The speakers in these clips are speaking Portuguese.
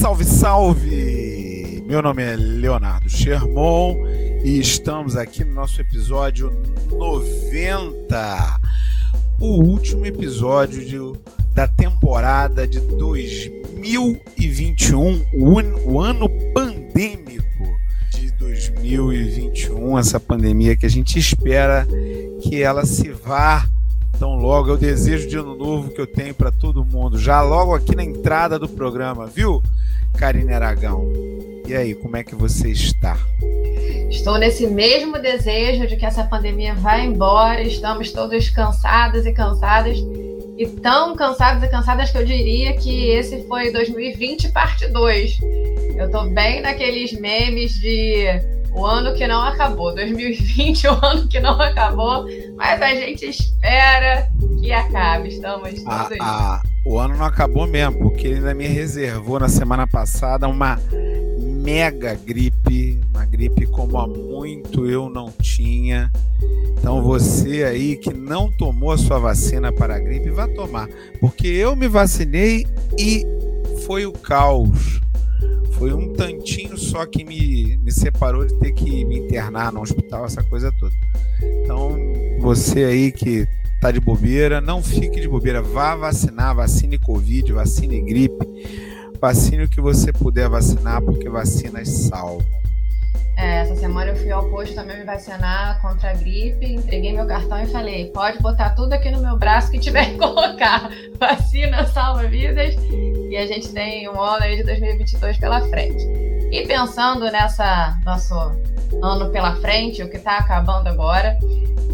Salve, salve! Meu nome é Leonardo Sherman e estamos aqui no nosso episódio 90, o último episódio de, da temporada de 2021, o, o ano pandêmico de 2021, essa pandemia que a gente espera que ela se vá tão logo. É o desejo de ano novo que eu tenho para todo mundo, já logo aqui na entrada do programa, viu, Karine Aragão? E aí, como é que você está? Estou nesse mesmo desejo de que essa pandemia vá embora. Estamos todos cansados e cansadas. E tão cansados e cansadas que eu diria que esse foi 2020 parte 2. Eu estou bem naqueles memes de o ano que não acabou, 2020, o ano que não acabou, mas a gente espera que acabe. Estamos ah, ah, O ano não acabou mesmo, porque ele ainda me reservou na semana passada uma mega gripe, uma gripe como há muito eu não tinha. Então você aí que não tomou a sua vacina para a gripe, vá tomar, porque eu me vacinei e foi o caos foi um tantinho só que me, me separou de ter que me internar no hospital, essa coisa toda. Então, você aí que tá de bobeira, não fique de bobeira, vá vacinar, vacine Covid, vacine gripe, vacine o que você puder vacinar, porque vacinas salvam. É, essa semana eu fui ao posto também me vacinar contra a gripe, entreguei meu cartão e falei: pode botar tudo aqui no meu braço que tiver que colocar. Vacina salva vidas e a gente tem um ano aí de 2022 pela frente. E pensando nessa nosso ano pela frente, o que está acabando agora,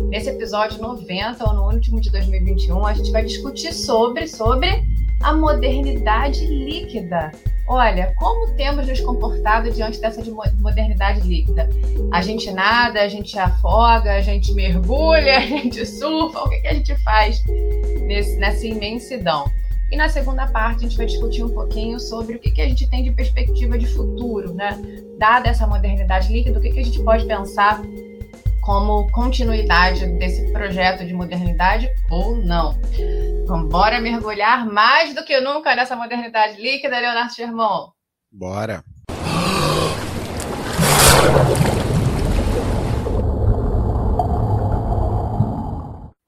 nesse episódio 90 ou no último de 2021, a gente vai discutir sobre, sobre a modernidade líquida. Olha, como temos nos comportado diante dessa modernidade líquida? A gente nada, a gente afoga, a gente mergulha, a gente surfa, o que, que a gente faz nesse, nessa imensidão? E na segunda parte a gente vai discutir um pouquinho sobre o que, que a gente tem de perspectiva de futuro, né? Dada essa modernidade líquida, o que, que a gente pode pensar como continuidade desse projeto de modernidade ou não. Vamos bora mergulhar mais do que nunca nessa modernidade líquida, Leonardo Sherman. Bora.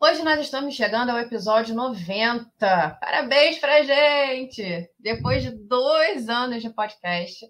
Hoje nós estamos chegando ao episódio 90. Parabéns pra gente! Depois de dois anos de podcast,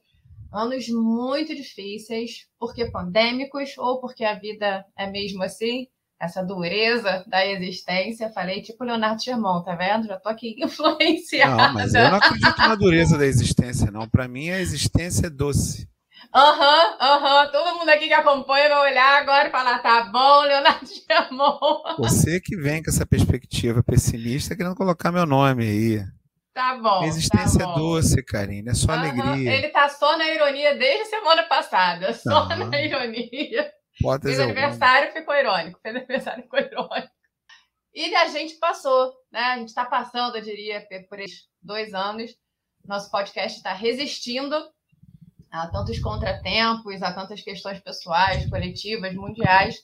anos muito difíceis, porque pandêmicos ou porque a vida é mesmo assim, essa dureza da existência. Falei tipo Leonardo Germão, tá vendo? Já tô aqui influenciada. Não, mas eu não acredito na dureza da existência, não. Para mim, a existência é doce. Aham, uhum, aham. Uhum. Todo mundo aqui que acompanha vai olhar agora e falar: tá bom, Leonardo Germão. Você que vem com essa perspectiva pessimista querendo colocar meu nome aí. Tá bom. A existência tá é doce, Karine, é só uhum. alegria. Ele tá só na ironia desde semana passada, só na ironia. Pode Fez aniversário, ficou irônico. Fez aniversário, ficou irônico. E a gente passou, né? A gente está passando, eu diria, por esses dois anos. Nosso podcast está resistindo a tantos contratempos, a tantas questões pessoais, coletivas, mundiais.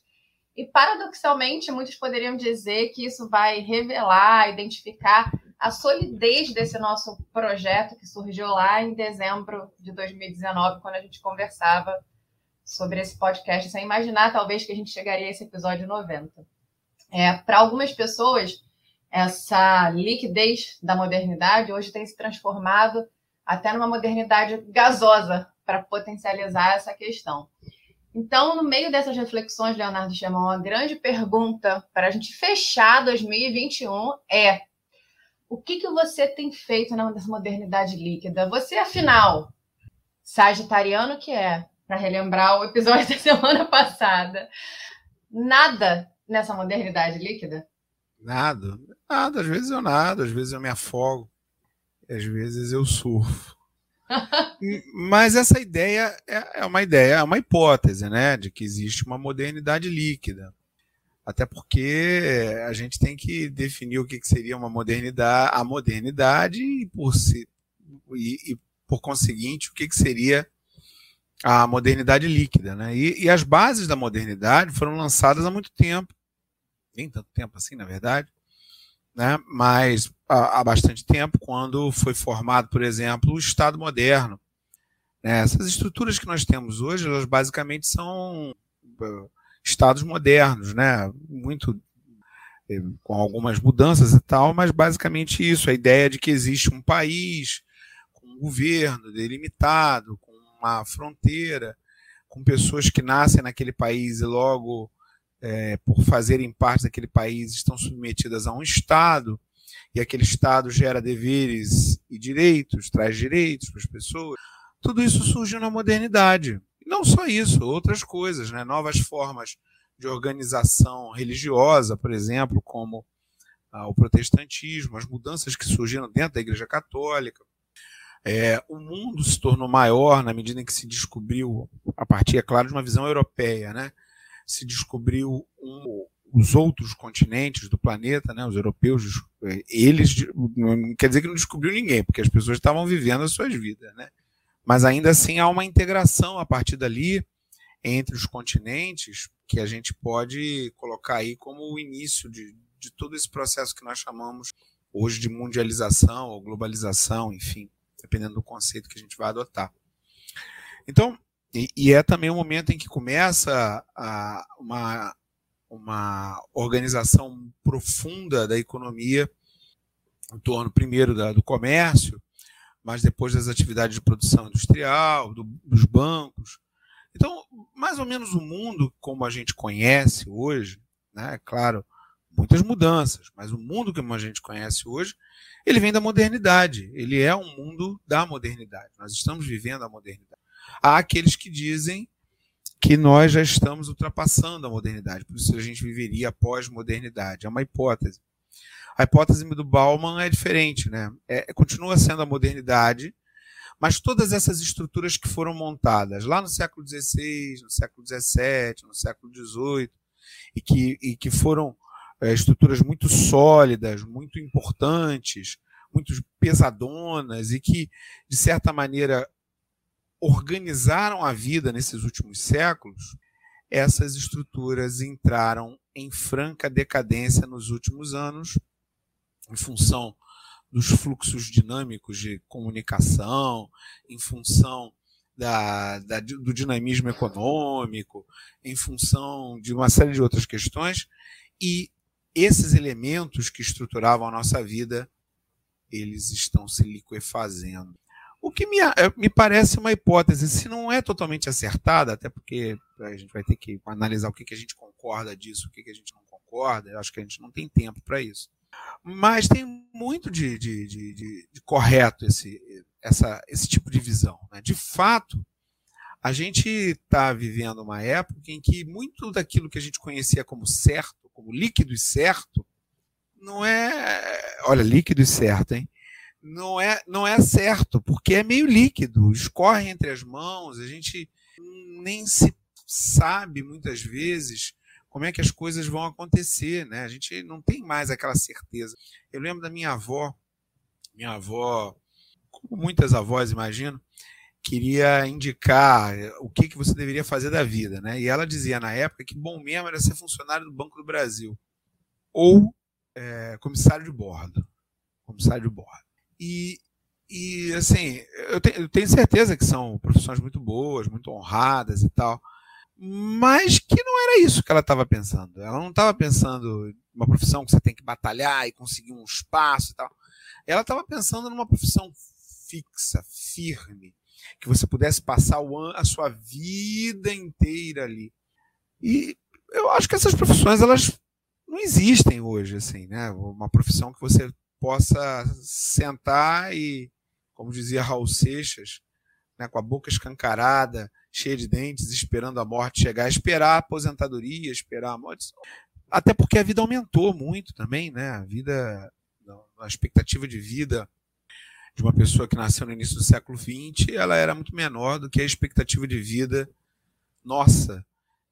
E paradoxalmente, muitos poderiam dizer que isso vai revelar, identificar a solidez desse nosso projeto que surgiu lá em dezembro de 2019, quando a gente conversava sobre esse podcast, sem imaginar talvez que a gente chegaria a esse episódio 90. É, Para algumas pessoas, essa liquidez da modernidade hoje tem se transformado até numa modernidade gasosa para potencializar essa questão. Então, no meio dessas reflexões, Leonardo chamou uma grande pergunta para a gente fechar 2021 é o que, que você tem feito na modernidade líquida? Você, afinal, sagitariano que é, para relembrar o episódio da semana passada, nada nessa modernidade líquida? Nada, nada. Às vezes eu nado, às vezes eu me afogo, às vezes eu surfo. Mas essa ideia é, é uma ideia, é uma hipótese, né, de que existe uma modernidade líquida. Até porque a gente tem que definir o que seria uma modernidade, a modernidade e por, si, e, e por conseguinte o que seria a modernidade líquida. Né? E, e, as bases da modernidade foram lançadas há muito tempo, nem tanto tempo assim, na verdade, né? mas há, bastante tempo, quando foi formado, por exemplo, o Estado moderno. Né? Essas estruturas que nós temos hoje, elas basicamente são uh, estados modernos, né? muito eh, com algumas mudanças e tal, mas basicamente isso, a ideia de que existe um país com um governo delimitado, com uma fronteira, com pessoas que nascem naquele país e logo é, por fazerem parte daquele país, estão submetidas a um Estado, e aquele Estado gera deveres e direitos, traz direitos para as pessoas. Tudo isso surgiu na modernidade. Não só isso, outras coisas, né? novas formas de organização religiosa, por exemplo, como ah, o protestantismo, as mudanças que surgiram dentro da Igreja Católica. É, o mundo se tornou maior na medida em que se descobriu, a partir, é claro, de uma visão europeia, né? Se descobriu um, os outros continentes do planeta, né, os europeus, eles não quer dizer que não descobriu ninguém, porque as pessoas estavam vivendo as suas vidas, né? Mas ainda assim há uma integração a partir dali entre os continentes que a gente pode colocar aí como o início de, de todo esse processo que nós chamamos hoje de mundialização ou globalização, enfim, dependendo do conceito que a gente vai adotar. Então, e, e, é também o momento em que começa a, uma, uma organização profunda da economia, em torno, primeiro, da, do comércio, mas depois das atividades de produção industrial, do, dos bancos. Então, mais ou menos o mundo como a gente conhece hoje, né, é claro, muitas mudanças, mas o mundo como a gente conhece hoje, ele vem da modernidade, ele é um mundo da modernidade. Nós estamos vivendo a modernidade. Há aqueles que dizem que nós já estamos ultrapassando a modernidade, por isso a gente viveria pós-modernidade. É uma hipótese. A hipótese do Bauman é diferente, né? É, continua sendo a modernidade, mas todas essas estruturas que foram montadas lá no século XVI, no século XVII, no século XVIII, e que, e que foram é, estruturas muito sólidas, muito importantes, muito pesadonas, e que, de certa maneira, organizaram a vida nesses últimos séculos, essas estruturas entraram em franca decadência nos últimos anos, em função dos fluxos dinâmicos de comunicação, em função da, da, do dinamismo econômico, em função de uma série de outras questões, e esses elementos que estruturavam a nossa vida, eles estão se liquefazendo. O que me, eh, me parece uma hipótese, se não é totalmente acertada, até porque a gente vai ter que analisar o que, que a gente concorda disso, o que, que a gente não concorda, eu acho que a gente não tem tempo para isso. Mas tem muito de, de, de, de, correto esse, essa, esse tipo de visão. Né? De fato, a gente está vivendo uma época em que muito daquilo que a gente conhecia como certo, como líquido e certo, não é. Olha, líquido e certo, hein? Não é, não é certo, porque é meio líquido, escorre entre as mãos, a gente nem se sabe muitas vezes como é que as coisas vão acontecer, né? A gente não tem mais aquela certeza. Eu lembro da minha avó, minha avó, como muitas avós, imagino, queria indicar o que, que você deveria fazer da vida, né? E ela dizia na época que bom mesmo era ser funcionário do Banco do Brasil ou é, comissário de bordo, comissário de bordo. E, e assim, eu, te, eu tenho certeza que são profissões muito boas, muito honradas e tal, mas que não era isso que ela estava pensando. Ela não estava pensando uma profissão que você tem que batalhar e conseguir um espaço e tal. Ela estava pensando numa profissão fixa, firme, que você pudesse passar a sua vida inteira ali. E eu acho que essas profissões elas não existem hoje, assim, né? Uma profissão que você possa sentar e, como dizia Raul Seixas, né, com a boca escancarada, cheia de dentes, esperando a morte chegar, esperar a aposentadoria, esperar a morte. Até porque a vida aumentou muito também, né? A vida, a expectativa de vida de uma pessoa que nasceu no início do século XX, ela era muito menor do que a expectativa de vida nossa,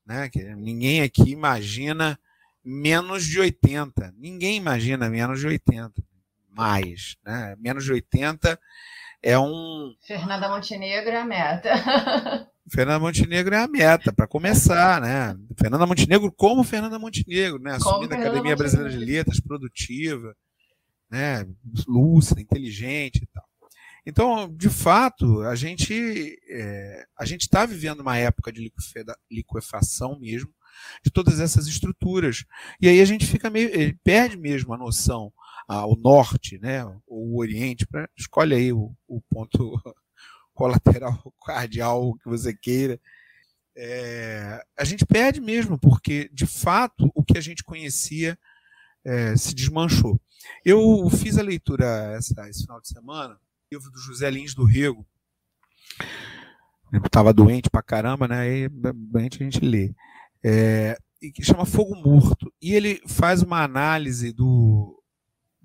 né? Que ninguém aqui imagina menos de 80. Ninguém imagina menos de 80 mais. Né? Menos de 80 é um. Fernanda Montenegro é a meta. Fernanda Montenegro é a meta, para começar, né? Fernanda Montenegro como Fernanda Montenegro, né? Assumindo a Academia Brasileira de Letras, produtiva. né, lúcida, inteligente e tal. Então, de fato, a gente é, a gente está vivendo uma época de liquefação mesmo de todas essas estruturas. E aí a gente fica meio perde mesmo a noção ao norte, né, ou o oriente, para escolhe aí o, o ponto colateral cardial que você queira. É, a gente perde mesmo, porque de fato o que a gente conhecia é, se desmanchou. Eu fiz a leitura essa, esse final de semana, livro do José Lins do Rego. Eu estava doente pra caramba, né? Aí doente a gente lê. É, e que chama Fogo Morto. E ele faz uma análise do,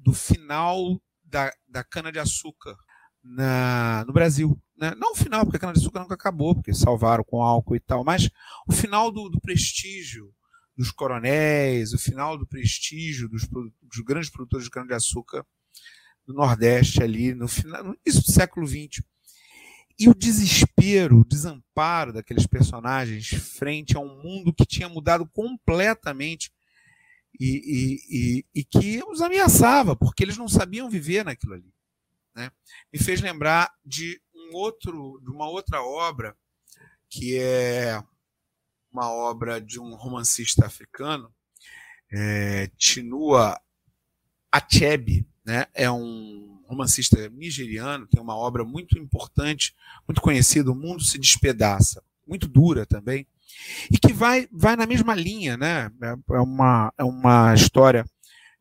do final da, da cana-de-açúcar no Brasil. Né? Não o final, porque a cana-de-açúcar nunca acabou, porque salvaram com álcool e tal, mas o final do, do prestígio dos coronéis, o final do prestígio dos, dos grandes produtores de cana-de-açúcar do Nordeste ali, no final, início do século XX. E o desespero, o desamparo daqueles personagens frente a um mundo que tinha mudado completamente e, e, e, que os ameaçava, porque eles não sabiam viver naquilo ali. Né? Me fez lembrar de um outro, de uma outra obra que é uma obra de um romancista africano, é, Chinua Achebe, né? é um romancista nigeriano, tem uma obra muito importante, muito conhecida, O Mundo se Despedaça, muito dura também, e que vai, vai na mesma linha, né? É, é uma, é uma história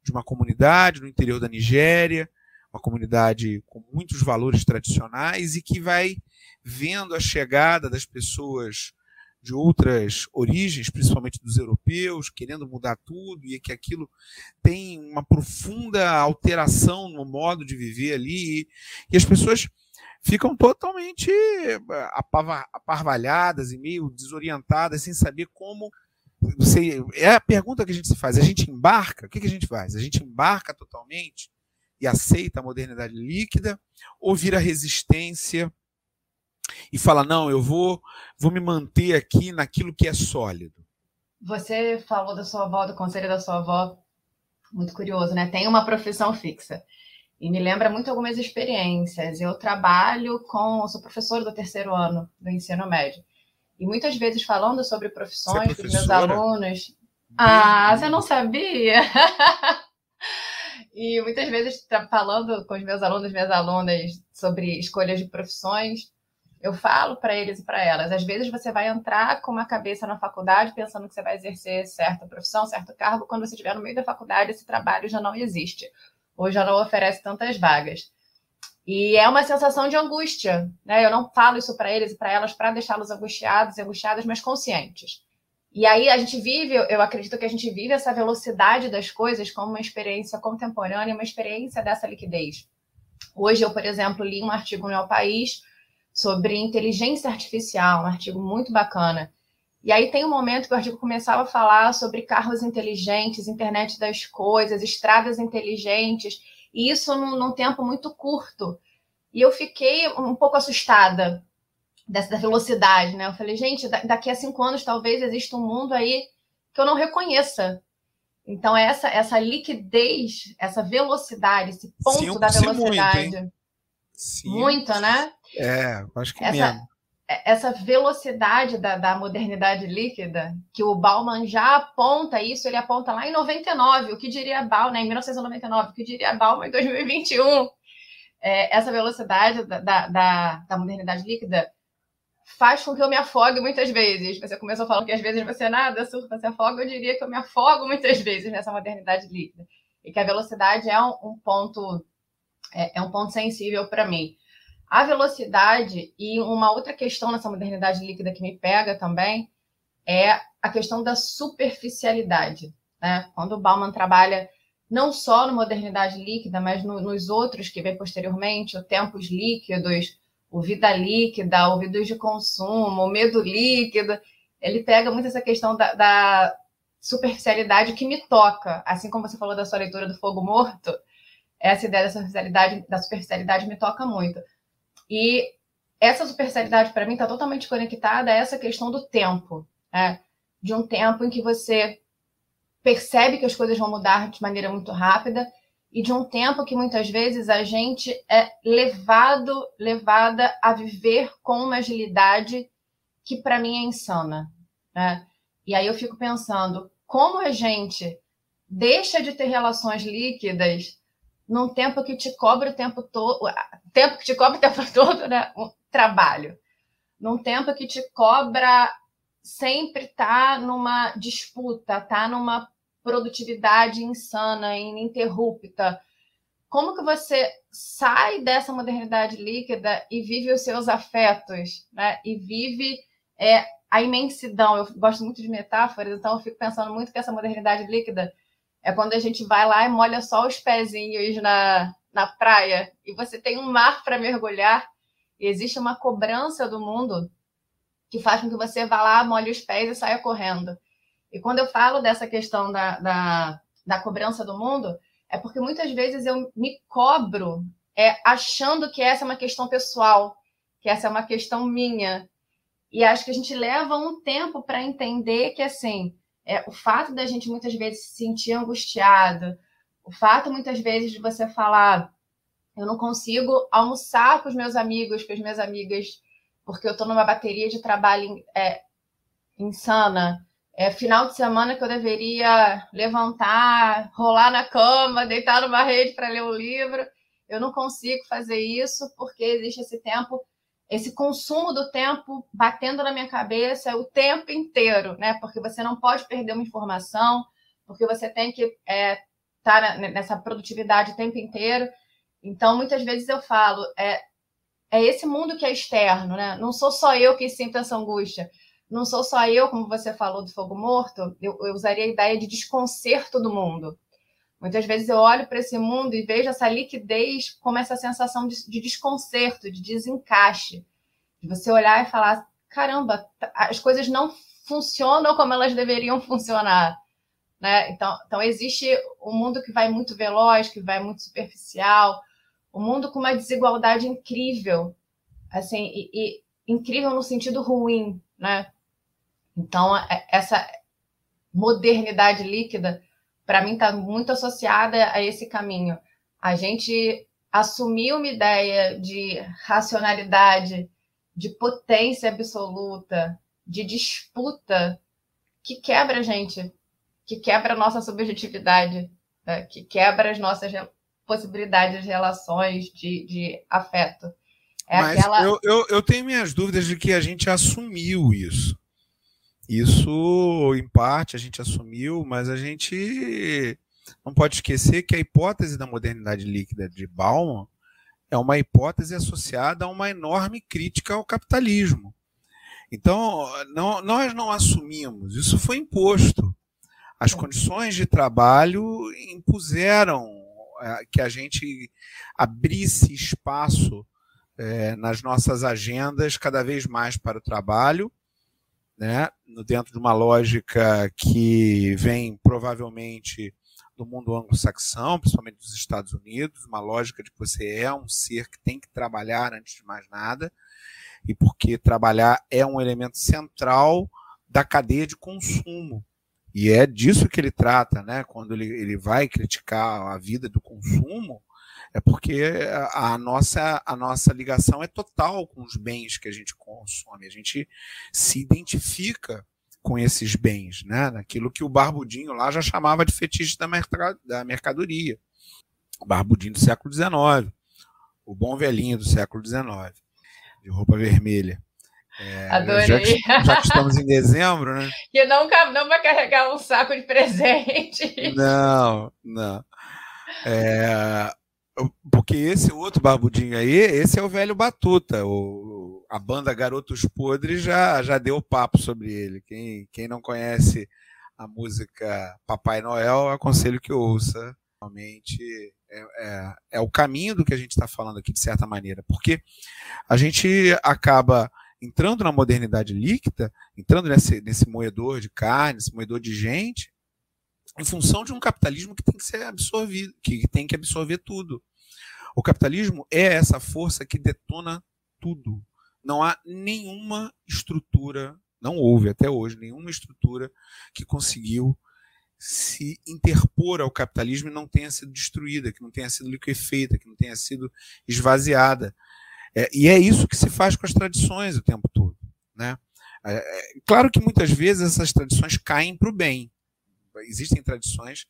de uma comunidade no interior da Nigéria, uma comunidade com muitos valores tradicionais e que vai vendo a chegada das pessoas de outras origens, principalmente dos europeus, querendo mudar tudo, e que aquilo tem uma profunda alteração no modo de viver ali, e, e as pessoas ficam totalmente eh, aparvalhadas e meio desorientadas, sem saber como. Você, é a pergunta que a gente se faz. A gente embarca? O que, a gente faz? A gente embarca totalmente e aceita a modernidade líquida ou vira resistência e fala: não, eu vou, vou me manter aqui naquilo que é sólido? Você falou da sua avó, do conselho da sua avó, muito curioso, né? Tem uma profissão fixa. E me lembra muito algumas experiências. Eu trabalho com, sou professora do terceiro ano do ensino médio. E muitas vezes falando sobre profissões é dos meus alunos. Ah, você não sabia? e muitas vezes falando com os meus alunos, minhas alunas sobre escolhas de profissões, eu falo para eles e para elas. Às vezes você vai entrar com uma cabeça na faculdade pensando que você vai exercer certa profissão, certo cargo, quando você estiver no meio da faculdade, esse trabalho já não existe, ou já não oferece tantas vagas. E é uma sensação de angústia, né? Eu não falo isso para eles e para elas para deixá-los angustiados e angustiadas, mas conscientes. E aí a gente vive, eu acredito que a gente vive essa velocidade das coisas como uma experiência contemporânea, uma experiência dessa liquidez. Hoje eu, por exemplo, li um artigo no meu país sobre inteligência artificial, um artigo muito bacana. E aí tem um momento que o artigo começava a falar sobre carros inteligentes, internet das coisas, estradas inteligentes, e isso num, num tempo muito curto. E eu fiquei um pouco assustada dessa velocidade, né? Eu falei, gente, daqui a cinco anos talvez exista um mundo aí que eu não reconheça. Então, essa, essa liquidez, essa velocidade, esse ponto sim, da velocidade. Muito, sim. muito, né? É, acho que essa, mesmo. É, essa velocidade da, da modernidade líquida, que o Bauman já aponta isso, ele aponta lá em 99, o que diria Bauman, né, em 1999, o que diria Bauman em 2021. É, essa velocidade da, da, da, modernidade líquida faz com que eu me afogue muitas vezes. Você começou falando que às vezes você nada, surfa, se afoga, eu diria que eu me afogo muitas vezes nessa modernidade líquida. E que a velocidade é um, um ponto é, é um ponto sensível para mim. A velocidade e uma outra questão nessa modernidade líquida que me pega também é a questão da superficialidade. Né? Quando o Bauman trabalha não só no modernidade líquida, mas no, nos outros que vem posteriormente, o tempos líquidos, o vida líquida, o vidus de consumo, o medo líquido, ele pega muito essa questão da, da superficialidade que me toca, assim como você falou da sua leitura do Fogo Morto, essa ideia da superficialidade, da superficialidade me toca muito. E essa superficialidade, para mim, está totalmente conectada a essa questão do tempo, né? de um tempo em que você percebe que as coisas vão mudar de maneira muito rápida e de um tempo que muitas vezes a gente é levado, levada a viver com uma agilidade que para mim é insana. Né? E aí eu fico pensando como a gente deixa de ter relações líquidas num tempo que te cobra o tempo todo, tempo que te cobra o tempo todo, né? Um trabalho. Num tempo que te cobra sempre tá numa disputa, tá numa produtividade insana, ininterrupta. Como que você sai dessa modernidade líquida e vive os seus afetos, né? E vive é, a imensidão. Eu gosto muito de metáforas, então eu fico pensando muito que essa modernidade líquida é quando a gente vai lá e molha só os pezinhos na, na praia e você tem um mar para mergulhar e existe uma cobrança do mundo que faz com que você vá lá, molhe os pés e saia correndo. E quando eu falo dessa questão da, da, da cobrança do mundo, é porque muitas vezes eu me cobro é, achando que essa é uma questão pessoal, que essa é uma questão minha. E acho que a gente leva um tempo para entender que, assim, é, o fato da gente muitas vezes se sentir angustiado, o fato muitas vezes de você falar, eu não consigo almoçar com os meus amigos, com as minhas amigas, porque eu estou numa bateria de trabalho é, insana. É final de semana que eu deveria levantar, rolar na cama, deitar numa rede para ler um livro. Eu não consigo fazer isso porque existe esse tempo esse consumo do tempo batendo na minha cabeça o tempo inteiro, né? Porque você não pode perder uma informação, porque você tem que estar é, tá nessa produtividade o tempo inteiro. Então, muitas vezes eu falo, é, é esse mundo que é externo, né? Não sou só eu que sinto essa angústia. Não sou só eu, como você falou do fogo morto, eu, eu usaria a ideia de desconcerto do mundo. Muitas vezes eu olho para esse mundo e vejo essa liquidez como essa sensação de, de desconcerto, de desencaixe. De você olhar e falar: caramba, as coisas não funcionam como elas deveriam funcionar. Né? Então, então, existe um mundo que vai muito veloz, que vai muito superficial, um mundo com uma desigualdade incrível, assim, e, e incrível no sentido ruim, né? Então, é, essa modernidade líquida para mim está muito associada a esse caminho. A gente assumir uma ideia de racionalidade, de potência absoluta, de disputa, que quebra a gente, que quebra a nossa subjetividade, né? que quebra as nossas possibilidades de relações, de, de afeto. É Mas aquela... eu, eu, eu tenho minhas dúvidas de que a gente assumiu isso. Isso, em parte, a gente assumiu, mas a gente não pode esquecer que a hipótese da modernidade líquida de Bauman é uma hipótese associada a uma enorme crítica ao capitalismo. Então, não, nós não assumimos, isso foi imposto. As condições de trabalho impuseram é, que a gente abrisse espaço é, nas nossas agendas cada vez mais para o trabalho né, dentro de uma lógica que vem provavelmente do mundo anglo-saxão, principalmente dos Estados Unidos, uma lógica de que você é um ser que tem que trabalhar antes de mais nada, e porque trabalhar é um elemento central da cadeia de consumo. E é disso que ele trata, né? Quando ele, ele vai criticar a vida do consumo, é porque a nossa, a nossa ligação é total com os bens que a gente consome. A gente se identifica com esses bens, né? Naquilo que o Barbudinho lá já chamava de fetiche da, da mercadoria. O Barbudinho do século XIX, o bom velhinho do século XIX, de roupa vermelha. É, Adorei. Já que, já que, estamos em dezembro, né? Que nunca não vai carregar um saco de presente. Não, não. É, porque esse outro barbudinho aí, esse é o velho Batuta. O, a banda Garotos Podres já, já deu papo sobre ele. Quem, quem não conhece a música Papai Noel, aconselho que ouça. Realmente é, é, é o caminho do que a gente está falando aqui, de certa maneira. Porque a gente acaba entrando na modernidade líquida, entrando nesse, nesse moedor de carne, nesse moedor de gente, em função de um capitalismo que tem que ser absorvido, que tem que absorver tudo. O capitalismo é essa força que detona tudo. Não há nenhuma estrutura, não houve até hoje nenhuma estrutura que conseguiu se interpor ao capitalismo e não tenha sido destruída, que não tenha sido liquefeita, que não tenha sido esvaziada. É, e é isso que se faz com as tradições o tempo todo. Né? É, é claro que muitas vezes essas tradições caem para o bem. Existem tradições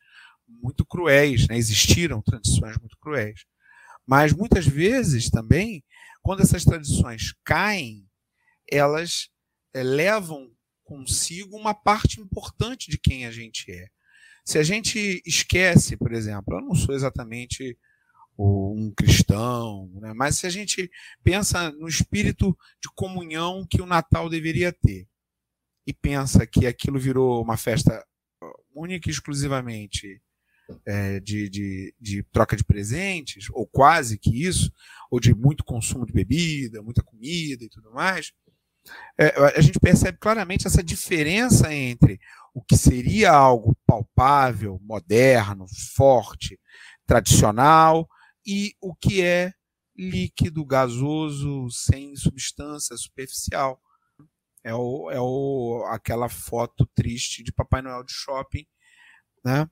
muito cruéis, né? existiram tradições muito cruéis. Mas muitas vezes também, quando essas tradições caem, elas é, levam consigo uma parte importante de quem a gente é. Se a gente esquece, por exemplo, eu não sou exatamente um cristão, né? mas se a gente pensa no espírito de comunhão que o Natal deveria ter e pensa que aquilo virou uma festa única e exclusivamente é, de, de, de, troca de presentes, ou quase que isso, ou de muito consumo de bebida, muita comida e tudo mais, é, a gente percebe claramente essa diferença entre o que seria algo palpável, moderno, forte, tradicional, e o que é líquido, gasoso, sem substância, superficial. É, o, é o, aquela foto triste de Papai Noel de shopping, né?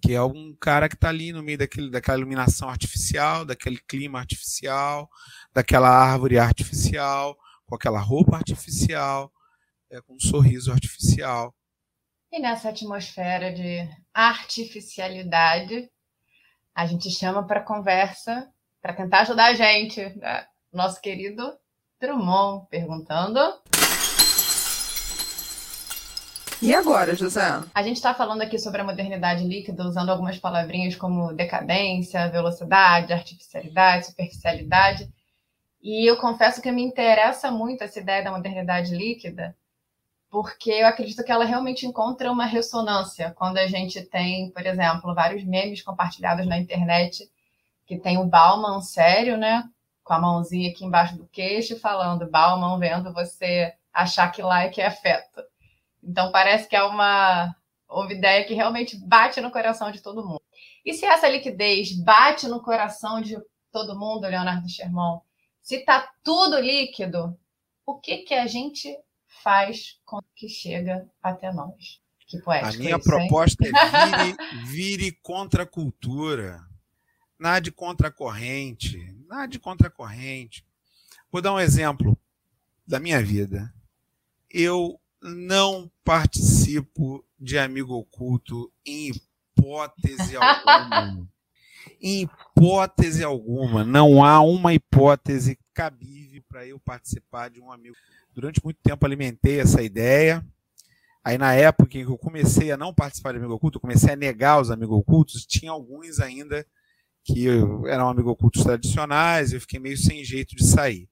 que é um cara que está ali no meio daquele, daquela iluminação artificial, daquele clima artificial, daquela árvore artificial, com aquela roupa artificial, é, com um sorriso artificial. E nessa atmosfera de artificialidade, a gente chama para conversa, para tentar ajudar a gente, né? nosso querido Drummond, perguntando. E agora, José? A gente está falando aqui sobre a modernidade líquida, usando algumas palavrinhas como decadência, velocidade, artificialidade, superficialidade. E eu confesso que me interessa muito essa ideia da modernidade líquida, porque eu acredito que ela realmente encontra uma ressonância quando a gente tem, por exemplo, vários memes compartilhados na internet que tem o Bauman sério, né? Com a mãozinha aqui embaixo do queixo, falando Bauman vendo você achar que like é afeto. Então parece que é uma, uma ideia que realmente bate no coração de todo mundo. E se essa liquidez bate no coração de todo mundo, Leonardo Sherman, se está tudo líquido, o que, que a gente faz com que chega até nós? Que poético a minha isso, proposta hein? é vire, vire contra a cultura. Nada de contra a corrente. Nada de contra a corrente. Vou dar um exemplo da minha vida. Eu não participo de amigo oculto em hipótese alguma. em hipótese alguma. Não há uma hipótese cabível para eu participar de um amigo. Durante muito tempo alimentei essa ideia. Aí, na época em que eu comecei a não participar de amigo oculto, comecei a negar os amigos ocultos, tinha alguns ainda que eram amigos ocultos tradicionais, eu fiquei meio sem jeito de sair.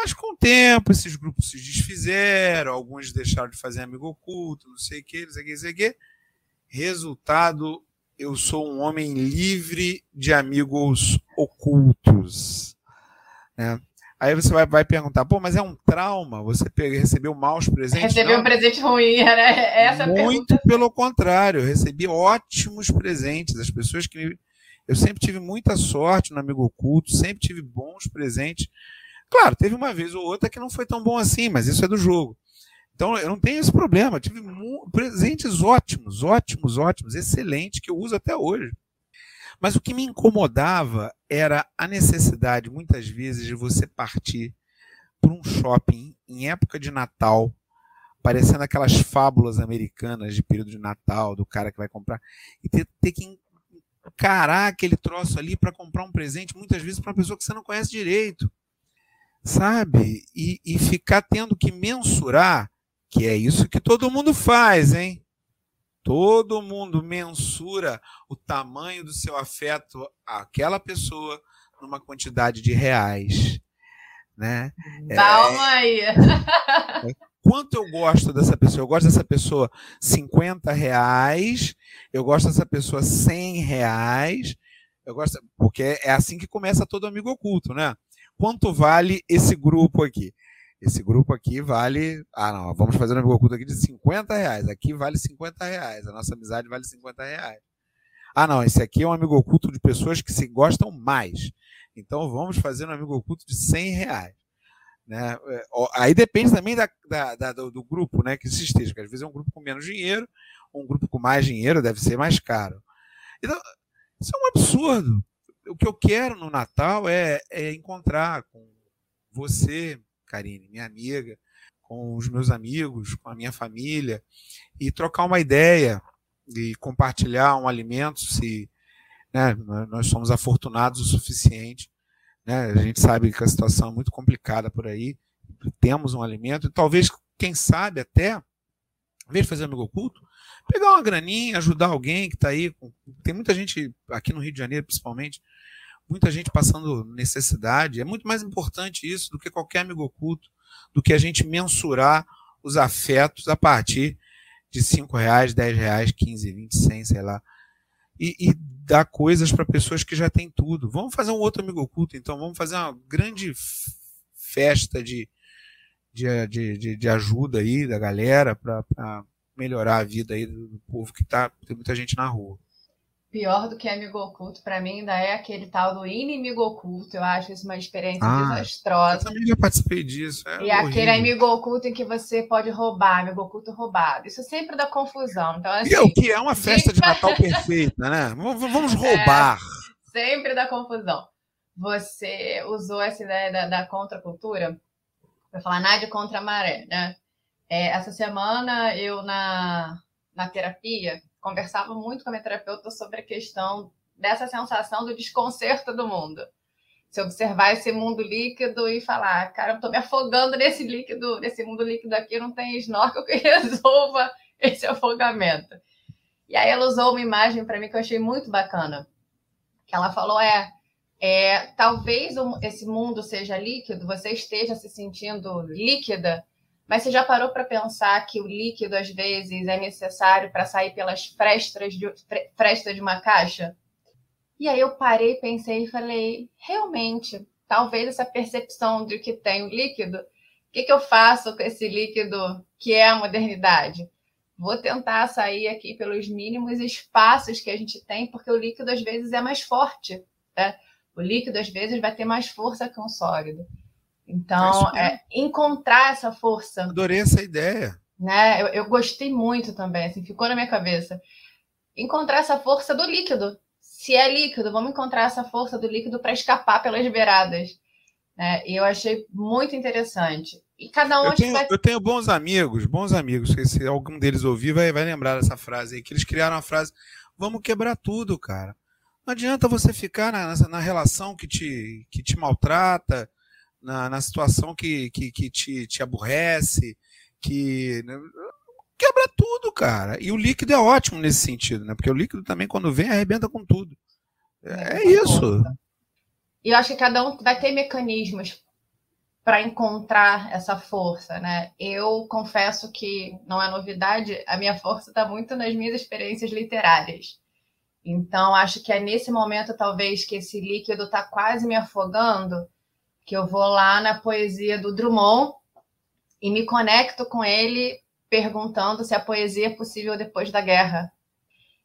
Mas com o tempo, esses grupos se desfizeram, alguns deixaram de fazer amigo oculto, não sei o que, não sei o que, não sei o que. Resultado, eu sou um homem livre de amigos ocultos. Né? Aí você vai, vai, perguntar, pô, mas é um trauma você recebeu maus presentes? Recebeu um presente ruim, né? Essa Muito pergunta. pelo contrário, eu recebi ótimos presentes. As pessoas que. Eu sempre tive muita sorte no Amigo Oculto, sempre tive bons presentes. Claro, teve uma vez ou outra que não foi tão bom assim, mas isso é do jogo. Então eu não tenho esse problema. Tive presentes ótimos, ótimos, ótimos, excelentes, que eu uso até hoje. Mas o que me incomodava era a necessidade, muitas vezes, de você partir para um shopping em época de Natal, parecendo aquelas fábulas americanas de período de Natal, do cara que vai comprar, e ter, ter que encarar aquele troço ali para comprar um presente, muitas vezes para uma pessoa que você não conhece direito sabe? E, e ficar tendo que mensurar, que é isso que todo mundo faz, hein? Todo mundo mensura o tamanho do seu afeto àquela pessoa numa quantidade de reais. Né? Calma é, aí. quanto eu gosto dessa pessoa? Eu gosto dessa pessoa 50 reais, eu gosto dessa pessoa 100 reais, eu gosto, porque é assim que começa todo amigo oculto, né? Quanto vale esse grupo aqui? Esse grupo aqui vale. Ah, não, vamos fazer um amigo oculto aqui de 50 reais. Aqui vale 50 reais. A nossa amizade vale 50 reais. Ah, não, esse aqui é um amigo oculto de pessoas que se gostam mais. Então vamos fazer um amigo oculto de 100 reais. Né? Aí depende também da, da, da do, grupo né, que se esteja, que às vezes é um grupo com menos dinheiro, um grupo com mais dinheiro deve ser mais caro. Então, isso é um absurdo. O que eu quero no Natal é, é encontrar com você, Karine, minha amiga, com os meus amigos, com a minha família, e trocar uma ideia e compartilhar um alimento, se né, nós somos afortunados o suficiente. Né, a gente sabe que a situação é muito complicada por aí, temos um alimento, e talvez, quem sabe até, em vez de fazer amigo oculto, pegar uma graninha, ajudar alguém que está aí. Tem muita gente, aqui no Rio de Janeiro principalmente, muita gente passando necessidade. É muito mais importante isso do que qualquer amigo oculto do que a gente mensurar os afetos a partir de 5 reais, 10 reais, 15, 20, 100, sei lá. E, e dar coisas para pessoas que já têm tudo. Vamos fazer um outro amigo oculto, então. Vamos fazer uma grande festa de, de, de, de ajuda aí da galera para melhorar a vida aí do povo que tá. Tem muita gente na rua pior do que amigo oculto, para mim, ainda é aquele tal do inimigo oculto. Eu acho isso uma experiência ah, desastrosa. Eu também já participei disso. É e horrível. aquele amigo oculto em que você pode roubar, amigo oculto roubado. Isso sempre dá confusão. Então, assim, e o que é uma festa de Natal perfeita, né? Vamos roubar. É, sempre dá confusão. Você usou essa ideia da, da contracultura para falar nada contra a maré, né? É, essa semana eu na, na terapia conversava muito com a minha terapeuta sobre a questão dessa sensação do desconcerto do mundo. Se observar esse mundo líquido e falar, cara, eu tô me afogando nesse líquido, nesse mundo líquido aqui, não tem snorkel que resolva esse afogamento. E aí ela usou uma imagem para mim que eu achei muito bacana. Ela falou é, é talvez esse mundo seja líquido, você esteja se sentindo líquida, mas você já parou para pensar que o líquido, às vezes, é necessário para sair pelas frestas de, de uma caixa? E aí eu parei, pensei e falei, realmente, talvez essa percepção de que tem o líquido, o que, que eu faço com esse líquido que é a modernidade? Vou tentar sair aqui pelos mínimos espaços que a gente tem, porque o líquido às vezes é mais forte. Né? O líquido às vezes vai ter mais força que um sólido. Então, é, encontrar essa força. Adorei essa ideia. Né? Eu, eu gostei muito também, assim, ficou na minha cabeça. Encontrar essa força do líquido. Se é líquido, vamos encontrar essa força do líquido para escapar pelas beiradas. Né? E eu achei muito interessante. E cada um eu tenho, vai... eu tenho bons amigos, bons amigos. Se algum deles ouvir, vai, vai lembrar dessa frase aí, que eles criaram a frase: vamos quebrar tudo, cara. Não adianta você ficar na, na relação que te, que te maltrata, na, na situação que, que, que te, te aborrece, que né, quebra tudo, cara. E o líquido é ótimo nesse sentido, né? Porque o líquido também, quando vem, arrebenta com tudo. É, é isso. E eu acho que cada um vai ter mecanismos para encontrar essa força, né? Eu confesso que não é novidade, a minha força está muito nas minhas experiências literárias. Então, acho que é nesse momento, talvez, que esse líquido está quase me afogando, que eu vou lá na poesia do Drummond e me conecto com ele perguntando se a poesia é possível depois da guerra.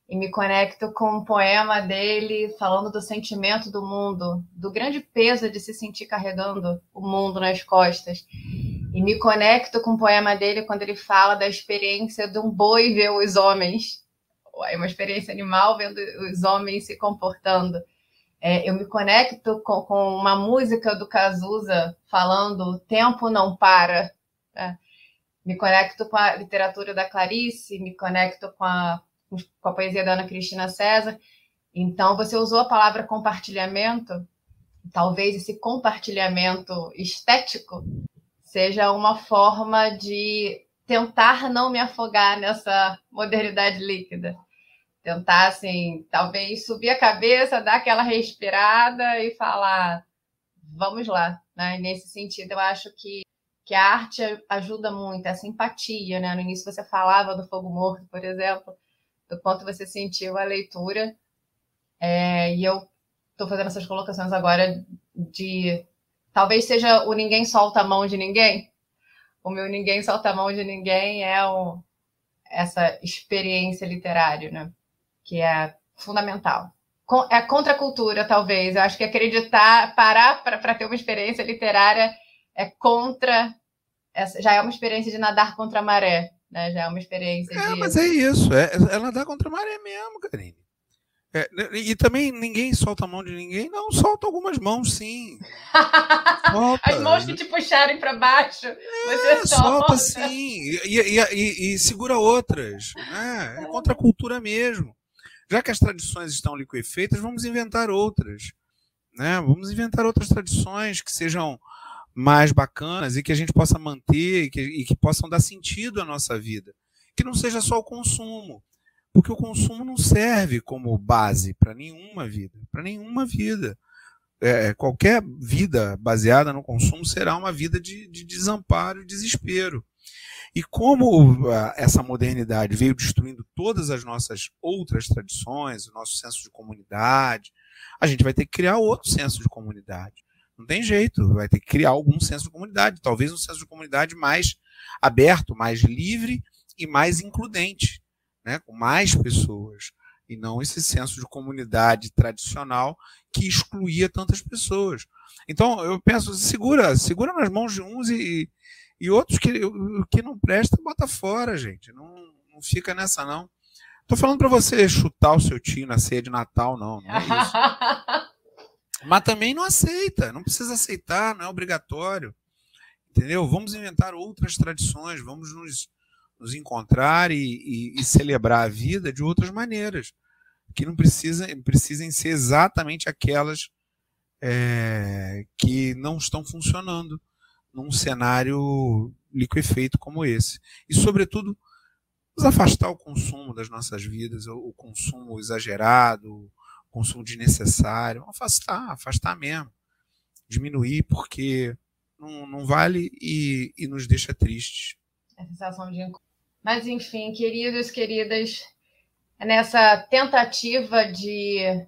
E me conecto com um poema dele falando do sentimento do mundo, do grande peso de se sentir carregando o mundo nas costas. E me conecto com o poema dele quando ele fala da experiência de um boi ver os homens. É uma experiência animal vendo os homens se comportando. É, eu me conecto com, com, uma música do Cazuza falando tempo não para. Né? Me conecto com a literatura da Clarice, me conecto com a, com a poesia da Ana Cristina César. Então, você usou a palavra compartilhamento. Talvez esse compartilhamento estético seja uma forma de tentar não me afogar nessa modernidade líquida tentar, assim, talvez subir a cabeça, dar aquela respirada e falar, vamos lá, né? Nesse sentido, eu acho que, que a arte ajuda muito, essa empatia, né? No início você falava do Fogo Morto, por exemplo, do quanto você sentiu a leitura, é, e eu estou fazendo essas colocações agora de talvez seja o ninguém solta a mão de ninguém. O meu ninguém solta a mão de ninguém é o, essa experiência literária, né? Que é fundamental. É contra a cultura, talvez. Eu acho que acreditar, parar para ter uma experiência literária é contra. Essa, já é uma experiência de nadar contra a maré, né? Já é uma experiência é, de. Mas é isso, é, é nadar contra a maré mesmo, Karine. É, e também ninguém solta a mão de ninguém, não, solta algumas mãos, sim. Solta. As mãos que te puxarem para baixo, você é, solta. solta sim, e, e, e, e, segura outras. Né? É contra a cultura mesmo. Já que as tradições estão liquefeitas, vamos inventar outras. Né? Vamos inventar outras tradições que sejam mais bacanas e que a gente possa manter e que, e que possam dar sentido à nossa vida. Que não seja só o consumo porque o consumo não serve como base para nenhuma vida, para nenhuma vida. É, qualquer vida baseada no consumo será uma vida de, de desamparo e desespero. E como essa modernidade veio destruindo todas as nossas outras tradições, o nosso senso de comunidade, a gente vai ter que criar outro senso de comunidade. Não tem jeito, vai ter que criar algum senso de comunidade, talvez um senso de comunidade mais aberto, mais livre e mais includente né, com mais pessoas, e não esse senso de comunidade tradicional que excluía tantas pessoas. Então, eu penso, segura, segura nas mãos de uns e, e outros que o que não presta, bota fora, gente. Não, não fica nessa, não. Tô falando para você chutar o seu tio na ceia de Natal, não, não é isso. Mas também não aceita, não precisa aceitar, não é obrigatório. Entendeu? Vamos inventar outras tradições, vamos nos nos encontrar e, e, e, celebrar a vida de outras maneiras, que não precisa, precisem ser exatamente aquelas é, que não estão funcionando num cenário liquefeito como esse. E, sobretudo, nos afastar o consumo das nossas vidas, o consumo exagerado, o consumo desnecessário, afastar, afastar mesmo, diminuir, porque não, não vale e, e nos deixa tristes. A sensação de mas, enfim, queridos, queridas, nessa tentativa de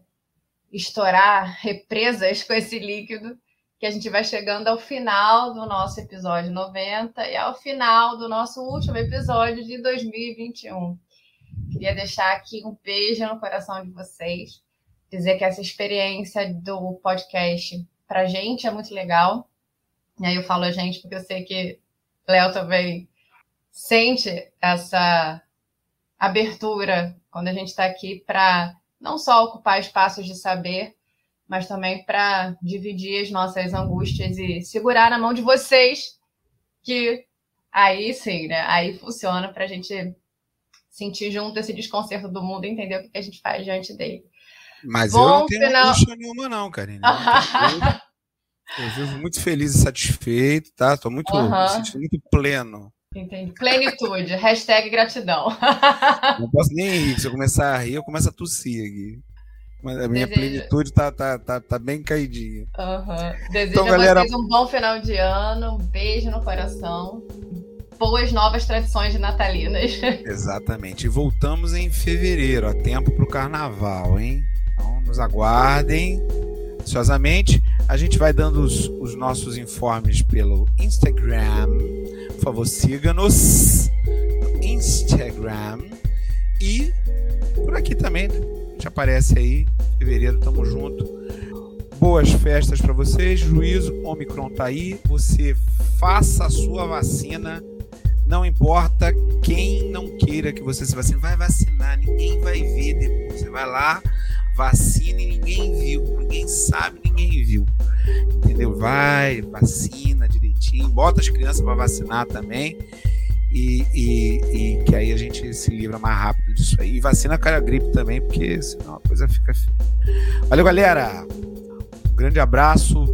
estourar represas com esse líquido, que a gente vai chegando ao final do nosso episódio 90 e ao final do nosso último episódio de 2021. Queria deixar aqui um beijo no coração de vocês, dizer que essa experiência do podcast para gente é muito legal. E aí eu falo a gente porque eu sei que Léo também sente essa abertura quando a gente está aqui para não só ocupar espaços de saber, mas também para dividir as nossas angústias e segurar na mão de vocês, que aí sim, né? Aí funciona para a gente sentir junto esse desconcerto do mundo e entender o que a gente faz diante dele. Mas Bom, eu não tenho final... angústia nenhuma, não, Karine. eu, vivo muito feliz e satisfeito, tá? Estou muito, uhum. me sentindo muito pleno. Entendi. Plenitude. Hashtag gratidão. Não posso nem rir. Se eu começar a rir, eu começo a tossir aqui. Mas a minha Desejo. plenitude tá, tá, tá, tá bem caidinha. Uhum. Desejo então, a galera... vocês um bom final de ano. Um beijo no coração. Boas novas tradições de natalinas. Exatamente. E voltamos em fevereiro, a tempo para o carnaval, hein? Então nos aguardem ansiosamente. A gente vai dando os, os nossos informes pelo Instagram por favor, siga-nos no Instagram. E por aqui também, né? Gente aparece aí. Fevereiro, tamo junto. Boas festas para vocês. Juízo, Omicron tá aí. Você faça a sua vacina. Não importa quem não queira que você se vacine, vai vacinar, ninguém vai ver depois. Você vai lá, vacina e ninguém viu, ninguém sabe, ninguém viu. Entendeu? Vai, vacina direitinho, bota as crianças para vacinar também. E, e, e, que aí a gente se livra mais rápido disso aí. E vacina cara gripe também, porque senão a coisa fica. Valeu, galera! Um grande abraço,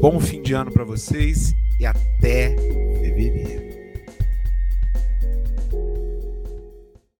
bom fim de ano para vocês e até